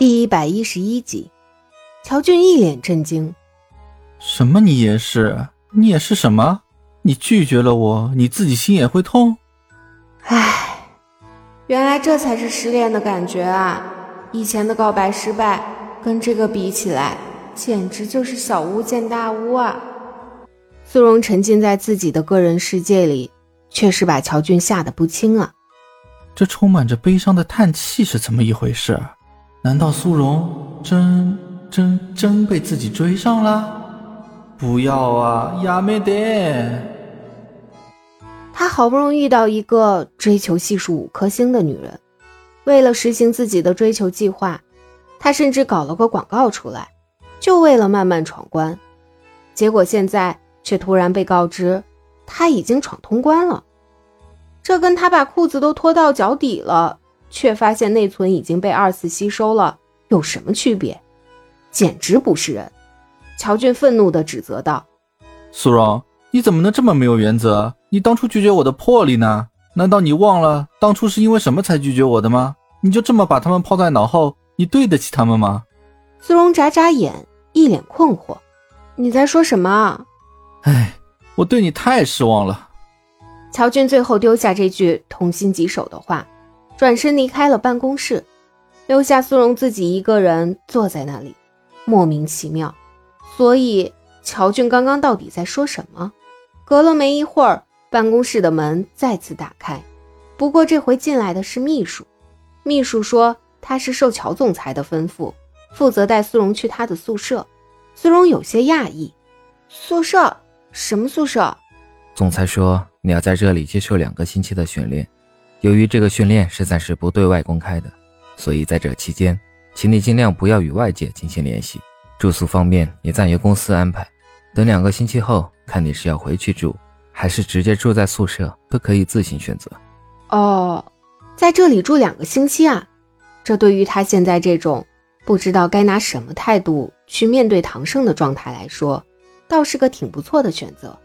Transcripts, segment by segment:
第一百一十一集，乔俊一脸震惊：“什么？你也是？你也是什么？你拒绝了我，你自己心也会痛？”唉，原来这才是失恋的感觉啊！以前的告白失败，跟这个比起来，简直就是小巫见大巫啊！苏荣沉浸在自己的个人世界里，确实把乔俊吓得不轻啊！这充满着悲伤的叹气是怎么一回事？难道苏荣真真真被自己追上了？不要啊，亚美得！他好不容易遇到一个追求系数五颗星的女人，为了实行自己的追求计划，他甚至搞了个广告出来，就为了慢慢闯关。结果现在却突然被告知，他已经闯通关了。这跟他把裤子都脱到脚底了。却发现内存已经被二次吸收了，有什么区别？简直不是人！乔俊愤怒地指责道：“苏荣，你怎么能这么没有原则？你当初拒绝我的魄力呢？难道你忘了当初是因为什么才拒绝我的吗？你就这么把他们抛在脑后，你对得起他们吗？”苏荣眨眨眼，一脸困惑：“你在说什么？”哎，我对你太失望了。乔俊最后丢下这句痛心疾首的话。转身离开了办公室，留下苏荣自己一个人坐在那里，莫名其妙。所以乔俊刚刚到底在说什么？隔了没一会儿，办公室的门再次打开，不过这回进来的是秘书。秘书说他是受乔总裁的吩咐，负责带苏荣去他的宿舍。苏荣有些讶异：“宿舍？什么宿舍？”总裁说你要在这里接受两个星期的训练。由于这个训练是暂时不对外公开的，所以在这期间，请你尽量不要与外界进行联系。住宿方面也暂由公司安排。等两个星期后，看你是要回去住，还是直接住在宿舍，都可以自行选择。哦，在这里住两个星期啊，这对于他现在这种不知道该拿什么态度去面对唐胜的状态来说，倒是个挺不错的选择。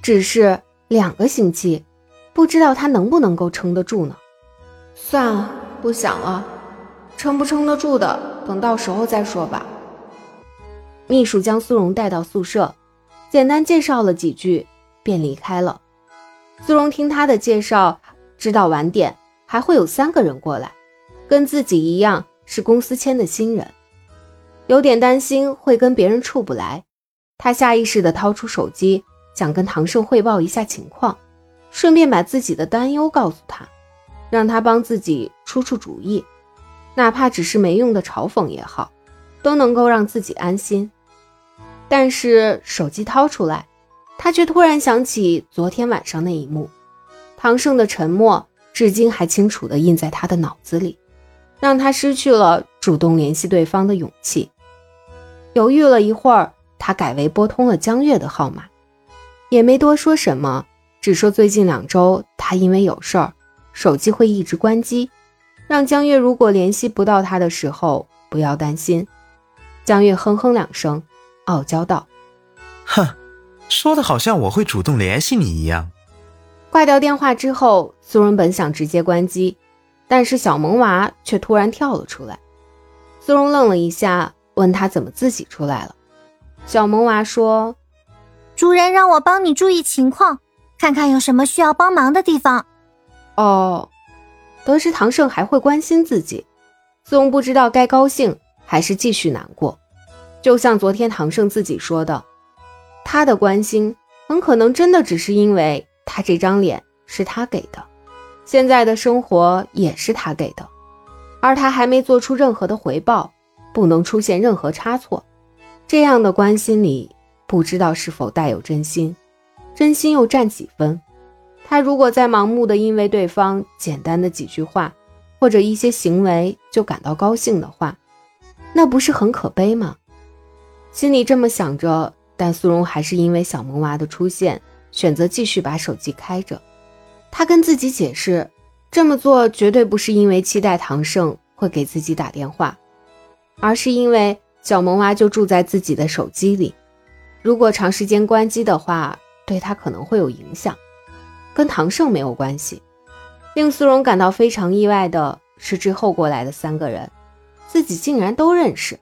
只是两个星期。不知道他能不能够撑得住呢？算了，不想了，撑不撑得住的，等到时候再说吧。秘书将苏荣带到宿舍，简单介绍了几句，便离开了。苏荣听他的介绍，知道晚点还会有三个人过来，跟自己一样是公司签的新人，有点担心会跟别人处不来。他下意识地掏出手机，想跟唐胜汇报一下情况。顺便把自己的担忧告诉他，让他帮自己出出主意，哪怕只是没用的嘲讽也好，都能够让自己安心。但是手机掏出来，他却突然想起昨天晚上那一幕，唐胜的沉默至今还清楚地印在他的脑子里，让他失去了主动联系对方的勇气。犹豫了一会儿，他改为拨通了江月的号码，也没多说什么。只说最近两周他因为有事儿，手机会一直关机，让江月如果联系不到他的时候不要担心。江月哼哼两声，傲娇道：“哼，说的好像我会主动联系你一样。”挂掉电话之后，苏荣本想直接关机，但是小萌娃却突然跳了出来。苏荣愣了一下，问他怎么自己出来了。小萌娃说：“主人让我帮你注意情况。”看看有什么需要帮忙的地方。哦，得知唐胜还会关心自己，宋不知道该高兴还是继续难过。就像昨天唐胜自己说的，他的关心很可能真的只是因为他这张脸是他给的，现在的生活也是他给的，而他还没做出任何的回报，不能出现任何差错。这样的关心里，不知道是否带有真心。真心又占几分？他如果再盲目的因为对方简单的几句话或者一些行为就感到高兴的话，那不是很可悲吗？心里这么想着，但苏荣还是因为小萌娃的出现，选择继续把手机开着。他跟自己解释，这么做绝对不是因为期待唐胜会给自己打电话，而是因为小萌娃就住在自己的手机里，如果长时间关机的话。对他可能会有影响，跟唐胜没有关系。令苏荣感到非常意外的是，之后过来的三个人，自己竟然都认识。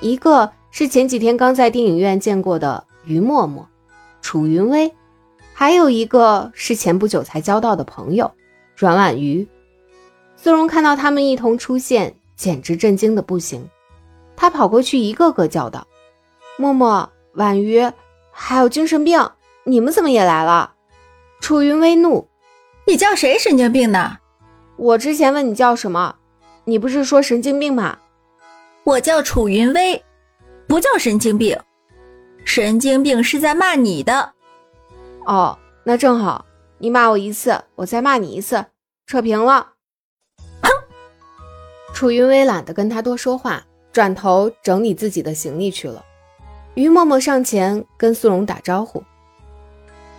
一个是前几天刚在电影院见过的于默默、楚云薇，还有一个是前不久才交到的朋友阮婉瑜。苏荣看到他们一同出现，简直震惊的不行。他跑过去，一个个叫道：“默默、婉瑜，还有精神病，你们怎么也来了？”楚云薇怒：“你叫谁神经病呢？我之前问你叫什么，你不是说神经病吗？我叫楚云薇，不叫神经病。神经病是在骂你的。哦，那正好，你骂我一次，我再骂你一次，扯平了。”哼！楚云薇懒得跟他多说话。转头整理自己的行李去了。于默默上前跟苏荣打招呼：“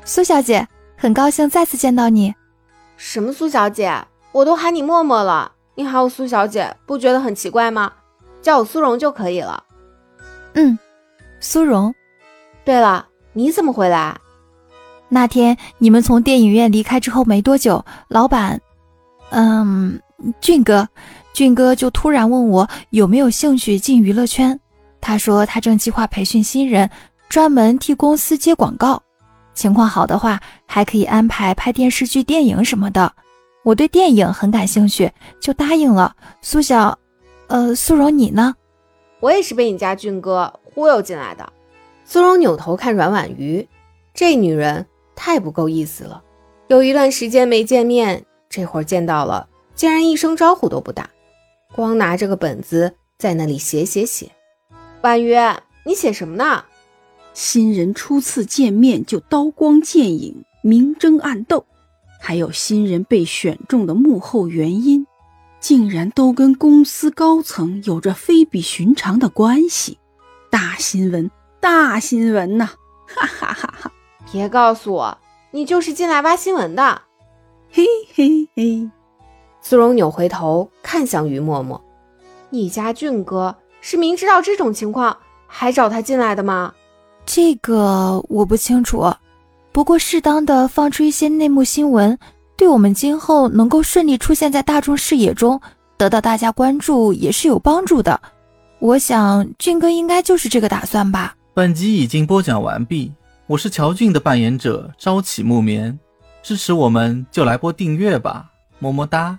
苏小姐，很高兴再次见到你。”“什么苏小姐？我都喊你默默了，你喊我苏小姐，不觉得很奇怪吗？叫我苏荣就可以了。”“嗯，苏荣。对了，你怎么回来？那天你们从电影院离开之后没多久，老板，嗯，俊哥。”俊哥就突然问我有没有兴趣进娱乐圈，他说他正计划培训新人，专门替公司接广告，情况好的话还可以安排拍电视剧、电影什么的。我对电影很感兴趣，就答应了。苏小，呃，苏荣你呢？我也是被你家俊哥忽悠进来的。苏荣扭头看阮婉瑜，这女人太不够意思了。有一段时间没见面，这会儿见到了，竟然一声招呼都不打。光拿着个本子在那里写写写，婉瑜，你写什么呢？新人初次见面就刀光剑影、明争暗斗，还有新人被选中的幕后原因，竟然都跟公司高层有着非比寻常的关系，大新闻，大新闻呐！哈哈哈哈！别告诉我你就是进来挖新闻的，嘿嘿嘿。苏荣扭回头看向于默默：“你家俊哥是明知道这种情况还找他进来的吗？”“这个我不清楚，不过适当的放出一些内幕新闻，对我们今后能够顺利出现在大众视野中，得到大家关注也是有帮助的。我想俊哥应该就是这个打算吧。”本集已经播讲完毕，我是乔俊的扮演者朝起木棉，支持我们就来波订阅吧，么么哒。